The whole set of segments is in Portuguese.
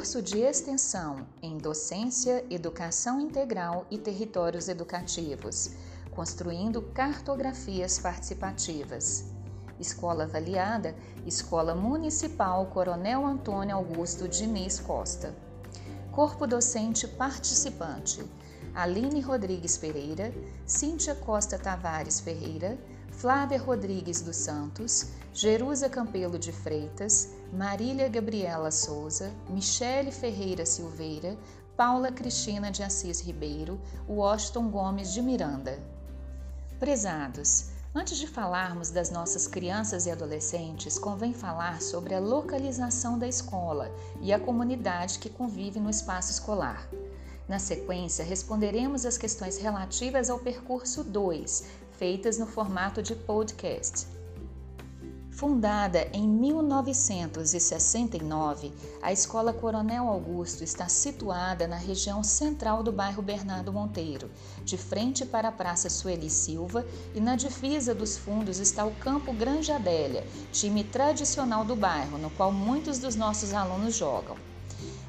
curso de extensão em Docência, Educação Integral e Territórios Educativos, construindo cartografias participativas. Escola avaliada, Escola Municipal Coronel Antônio Augusto Diniz Costa. Corpo docente participante: Aline Rodrigues Pereira, Cíntia Costa Tavares Ferreira, Flávia Rodrigues dos Santos, Jerusa Campelo de Freitas, Marília Gabriela Souza, Michele Ferreira Silveira, Paula Cristina de Assis Ribeiro, Washington Gomes de Miranda. Prezados, Antes de falarmos das nossas crianças e adolescentes, convém falar sobre a localização da escola e a comunidade que convive no espaço escolar. Na sequência, responderemos as questões relativas ao percurso 2, feitas no formato de podcast. Fundada em 1969, a Escola Coronel Augusto está situada na região central do bairro Bernardo Monteiro, de frente para a Praça Sueli Silva, e na divisa dos fundos está o Campo Grande Adélia, time tradicional do bairro, no qual muitos dos nossos alunos jogam.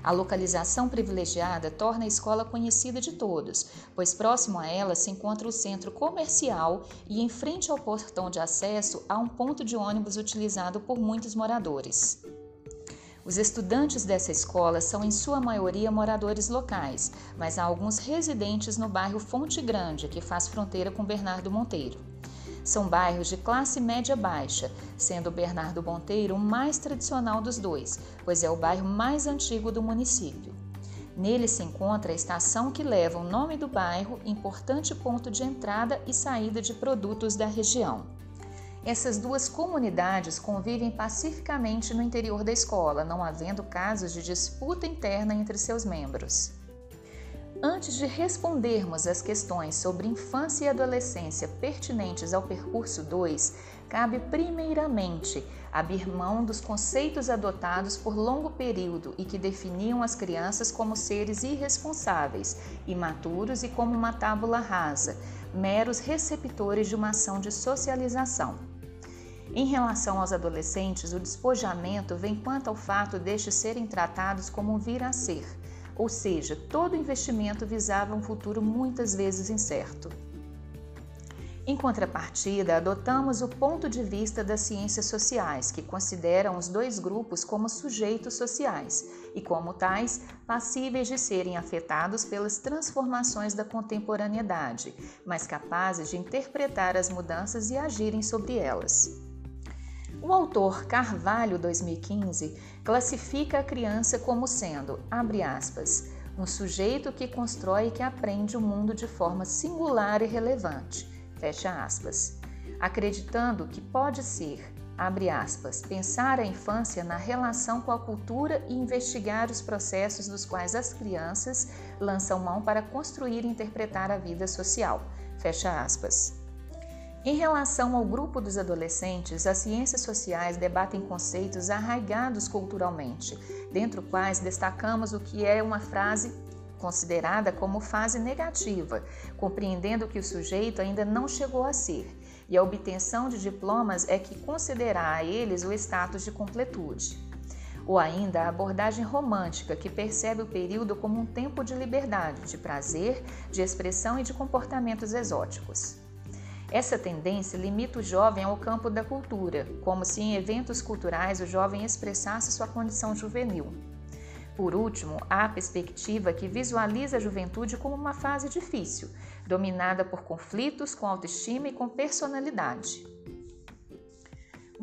A localização privilegiada torna a escola conhecida de todos, pois próximo a ela se encontra o centro comercial e em frente ao portão de acesso há um ponto de ônibus utilizado por muitos moradores. Os estudantes dessa escola são em sua maioria moradores locais, mas há alguns residentes no bairro Fonte Grande, que faz fronteira com Bernardo Monteiro. São bairros de classe média baixa, sendo Bernardo Monteiro o mais tradicional dos dois, pois é o bairro mais antigo do município. Nele se encontra a estação que leva o nome do bairro, importante ponto de entrada e saída de produtos da região. Essas duas comunidades convivem pacificamente no interior da escola, não havendo casos de disputa interna entre seus membros. Antes de respondermos às questões sobre infância e adolescência pertinentes ao percurso 2, cabe primeiramente abrir mão dos conceitos adotados por longo período e que definiam as crianças como seres irresponsáveis, imaturos e como uma tábula rasa, meros receptores de uma ação de socialização. Em relação aos adolescentes, o despojamento vem quanto ao fato destes serem tratados como um vir a ser ou seja, todo investimento visava um futuro muitas vezes incerto. Em contrapartida, adotamos o ponto de vista das ciências sociais, que consideram os dois grupos como sujeitos sociais e, como tais, passíveis de serem afetados pelas transformações da contemporaneidade, mas capazes de interpretar as mudanças e agirem sobre elas. O autor Carvalho 2015 classifica a criança como sendo, abre aspas, um sujeito que constrói e que aprende o mundo de forma singular e relevante, fecha aspas, acreditando que pode ser, abre aspas, pensar a infância na relação com a cultura e investigar os processos dos quais as crianças lançam mão para construir e interpretar a vida social, fecha aspas. Em relação ao grupo dos adolescentes, as ciências sociais debatem conceitos arraigados culturalmente, dentre quais destacamos o que é uma frase considerada como fase negativa, compreendendo que o sujeito ainda não chegou a ser, e a obtenção de diplomas é que considerará a eles o status de completude. Ou ainda a abordagem romântica, que percebe o período como um tempo de liberdade, de prazer, de expressão e de comportamentos exóticos. Essa tendência limita o jovem ao campo da cultura, como se em eventos culturais o jovem expressasse sua condição juvenil. Por último, há a perspectiva que visualiza a juventude como uma fase difícil, dominada por conflitos com autoestima e com personalidade.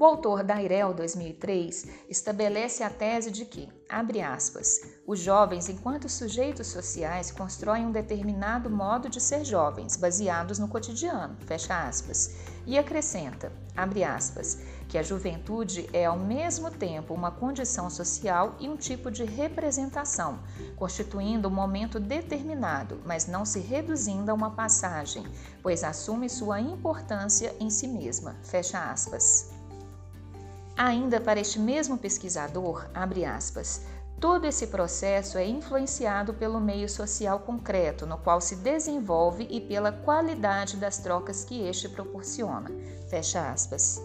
O autor Dairel 2003 estabelece a tese de que, abre aspas, os jovens, enquanto sujeitos sociais, constroem um determinado modo de ser jovens, baseados no cotidiano, fecha aspas, e acrescenta, abre aspas, que a juventude é ao mesmo tempo uma condição social e um tipo de representação, constituindo um momento determinado, mas não se reduzindo a uma passagem, pois assume sua importância em si mesma, fecha aspas. Ainda para este mesmo pesquisador, abre aspas, todo esse processo é influenciado pelo meio social concreto no qual se desenvolve e pela qualidade das trocas que este proporciona. Fecha aspas.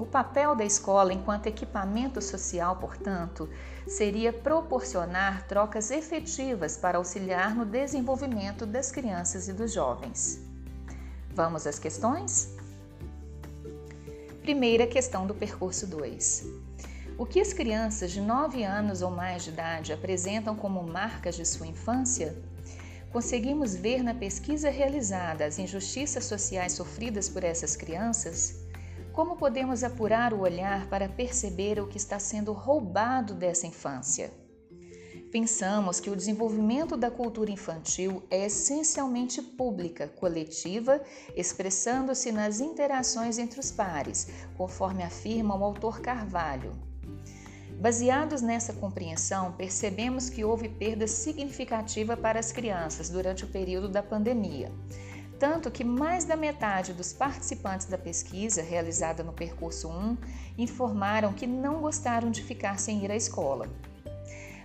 O papel da escola enquanto equipamento social, portanto, seria proporcionar trocas efetivas para auxiliar no desenvolvimento das crianças e dos jovens. Vamos às questões? Primeira questão do percurso 2. O que as crianças de 9 anos ou mais de idade apresentam como marcas de sua infância? Conseguimos ver na pesquisa realizada as injustiças sociais sofridas por essas crianças? Como podemos apurar o olhar para perceber o que está sendo roubado dessa infância? Pensamos que o desenvolvimento da cultura infantil é essencialmente pública, coletiva, expressando-se nas interações entre os pares, conforme afirma o autor Carvalho. Baseados nessa compreensão, percebemos que houve perda significativa para as crianças durante o período da pandemia tanto que mais da metade dos participantes da pesquisa realizada no percurso 1 informaram que não gostaram de ficar sem ir à escola.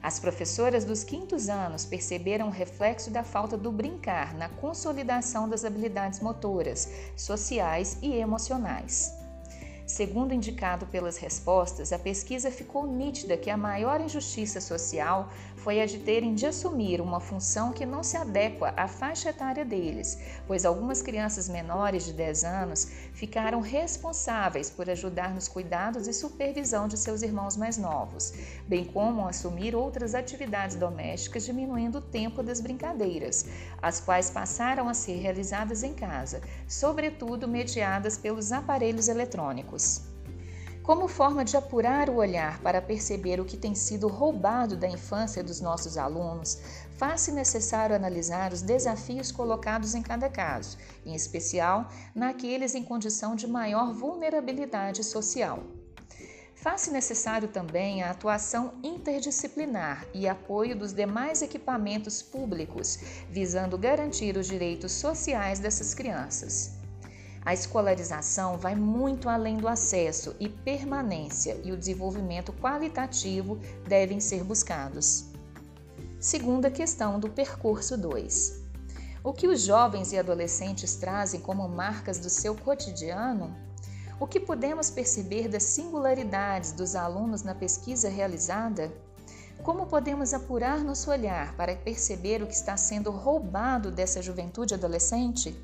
As professoras dos quintos anos perceberam o reflexo da falta do brincar na consolidação das habilidades motoras, sociais e emocionais. Segundo indicado pelas respostas, a pesquisa ficou nítida que a maior injustiça social foi a de terem de assumir uma função que não se adequa à faixa etária deles, pois algumas crianças menores de 10 anos ficaram responsáveis por ajudar nos cuidados e supervisão de seus irmãos mais novos, bem como assumir outras atividades domésticas, diminuindo o tempo das brincadeiras, as quais passaram a ser realizadas em casa, sobretudo mediadas pelos aparelhos eletrônicos. Como forma de apurar o olhar para perceber o que tem sido roubado da infância dos nossos alunos, faz-se necessário analisar os desafios colocados em cada caso, em especial naqueles em condição de maior vulnerabilidade social. Faz-se necessário também a atuação interdisciplinar e apoio dos demais equipamentos públicos, visando garantir os direitos sociais dessas crianças. A escolarização vai muito além do acesso e permanência, e o desenvolvimento qualitativo devem ser buscados. Segunda questão do percurso 2. O que os jovens e adolescentes trazem como marcas do seu cotidiano? O que podemos perceber das singularidades dos alunos na pesquisa realizada? Como podemos apurar nosso olhar para perceber o que está sendo roubado dessa juventude adolescente?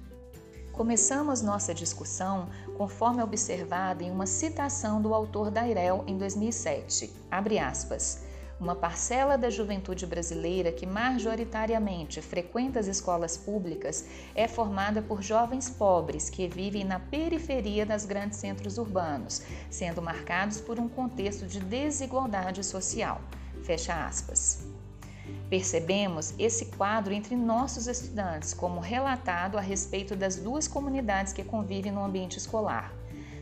Começamos nossa discussão conforme observado em uma citação do autor Dairel em 2007. Abre aspas. Uma parcela da juventude brasileira que majoritariamente frequenta as escolas públicas é formada por jovens pobres que vivem na periferia das grandes centros urbanos, sendo marcados por um contexto de desigualdade social. Fecha aspas. Percebemos esse quadro entre nossos estudantes, como relatado a respeito das duas comunidades que convivem no ambiente escolar.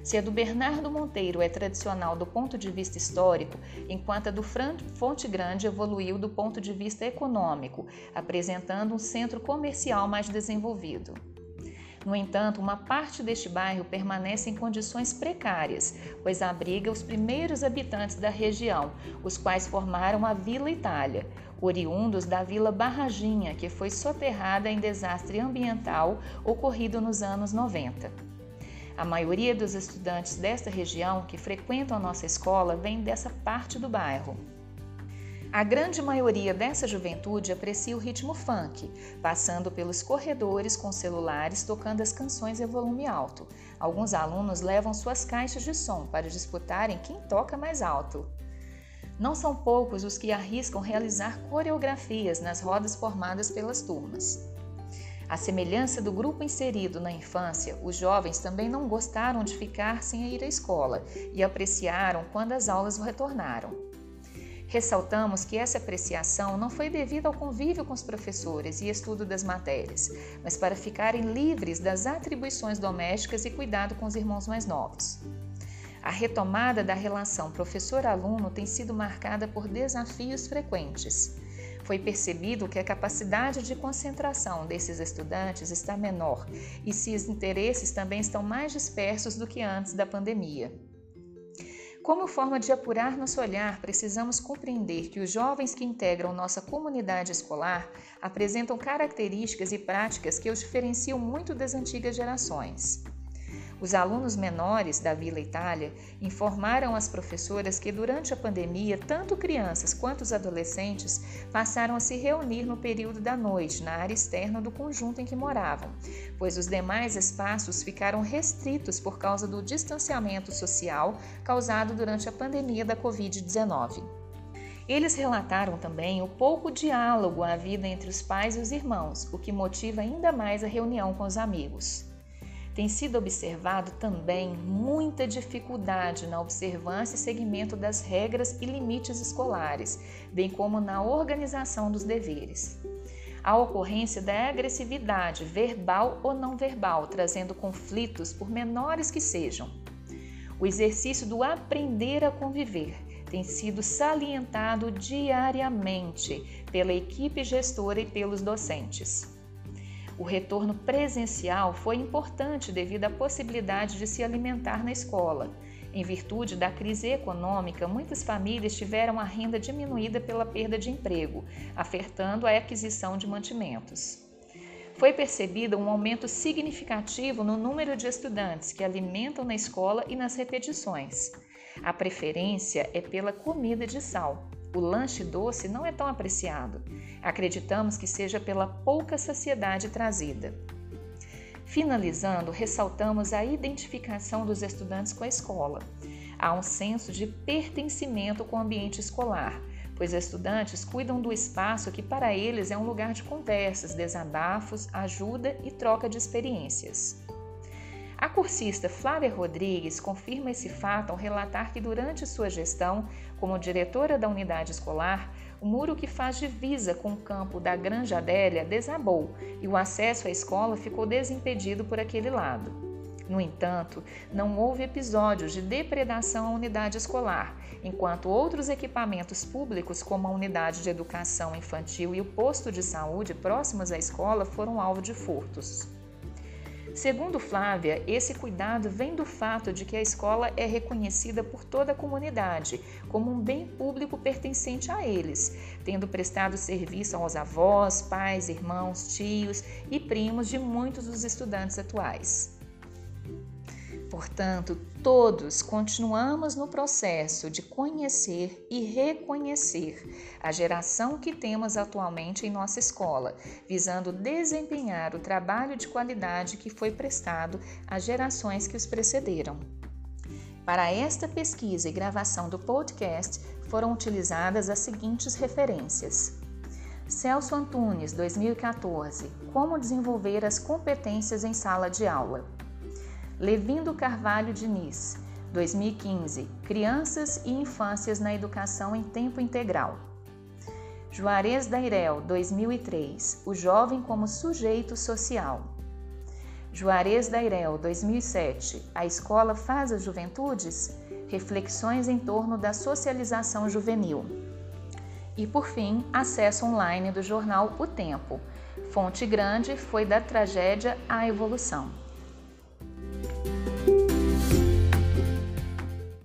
Se a do Bernardo Monteiro é tradicional do ponto de vista histórico, enquanto a do Fonte Grande evoluiu do ponto de vista econômico, apresentando um centro comercial mais desenvolvido. No entanto, uma parte deste bairro permanece em condições precárias, pois abriga os primeiros habitantes da região, os quais formaram a Vila Itália, oriundos da Vila Barraginha, que foi soterrada em desastre ambiental ocorrido nos anos 90. A maioria dos estudantes desta região que frequentam a nossa escola vem dessa parte do bairro. A grande maioria dessa juventude aprecia o ritmo funk, passando pelos corredores com celulares tocando as canções em volume alto. Alguns alunos levam suas caixas de som para disputarem quem toca mais alto. Não são poucos os que arriscam realizar coreografias nas rodas formadas pelas turmas. À semelhança do grupo inserido na infância, os jovens também não gostaram de ficar sem ir à escola e apreciaram quando as aulas retornaram. Ressaltamos que essa apreciação não foi devida ao convívio com os professores e estudo das matérias, mas para ficarem livres das atribuições domésticas e cuidado com os irmãos mais novos. A retomada da relação professor-aluno tem sido marcada por desafios frequentes. Foi percebido que a capacidade de concentração desses estudantes está menor e seus interesses também estão mais dispersos do que antes da pandemia. Como forma de apurar nosso olhar, precisamos compreender que os jovens que integram nossa comunidade escolar apresentam características e práticas que os diferenciam muito das antigas gerações. Os alunos menores da Vila Itália informaram às professoras que durante a pandemia, tanto crianças quanto os adolescentes passaram a se reunir no período da noite, na área externa do conjunto em que moravam, pois os demais espaços ficaram restritos por causa do distanciamento social causado durante a pandemia da Covid-19. Eles relataram também o pouco diálogo havido entre os pais e os irmãos, o que motiva ainda mais a reunião com os amigos. Tem sido observado também muita dificuldade na observância e seguimento das regras e limites escolares, bem como na organização dos deveres. A ocorrência da agressividade, verbal ou não verbal, trazendo conflitos, por menores que sejam. O exercício do aprender a conviver tem sido salientado diariamente pela equipe gestora e pelos docentes. O retorno presencial foi importante devido à possibilidade de se alimentar na escola. Em virtude da crise econômica, muitas famílias tiveram a renda diminuída pela perda de emprego, afetando a aquisição de mantimentos. Foi percebido um aumento significativo no número de estudantes que alimentam na escola e nas repetições. A preferência é pela comida de sal. O lanche doce não é tão apreciado. Acreditamos que seja pela pouca saciedade trazida. Finalizando, ressaltamos a identificação dos estudantes com a escola. Há um senso de pertencimento com o ambiente escolar, pois estudantes cuidam do espaço que para eles é um lugar de conversas, desabafos, ajuda e troca de experiências. A cursista Flávia Rodrigues confirma esse fato ao relatar que, durante sua gestão como diretora da unidade escolar, o muro que faz divisa com o campo da Granja Adélia desabou e o acesso à escola ficou desimpedido por aquele lado. No entanto, não houve episódios de depredação à unidade escolar, enquanto outros equipamentos públicos, como a unidade de educação infantil e o posto de saúde próximos à escola, foram alvo de furtos. Segundo Flávia, esse cuidado vem do fato de que a escola é reconhecida por toda a comunidade como um bem público pertencente a eles, tendo prestado serviço aos avós, pais, irmãos, tios e primos de muitos dos estudantes atuais. Portanto, todos continuamos no processo de conhecer e reconhecer a geração que temos atualmente em nossa escola, visando desempenhar o trabalho de qualidade que foi prestado às gerações que os precederam. Para esta pesquisa e gravação do podcast foram utilizadas as seguintes referências. Celso Antunes, 2014. Como desenvolver as competências em sala de aula. Levindo Carvalho Diniz, 2015, Crianças e Infâncias na Educação em Tempo Integral. Juarez Dairel, 2003, O Jovem como Sujeito Social. Juarez Dairel, 2007, A Escola Faz as Juventudes? Reflexões em torno da socialização juvenil. E, por fim, acesso online do jornal O Tempo. Fonte grande foi da tragédia à evolução.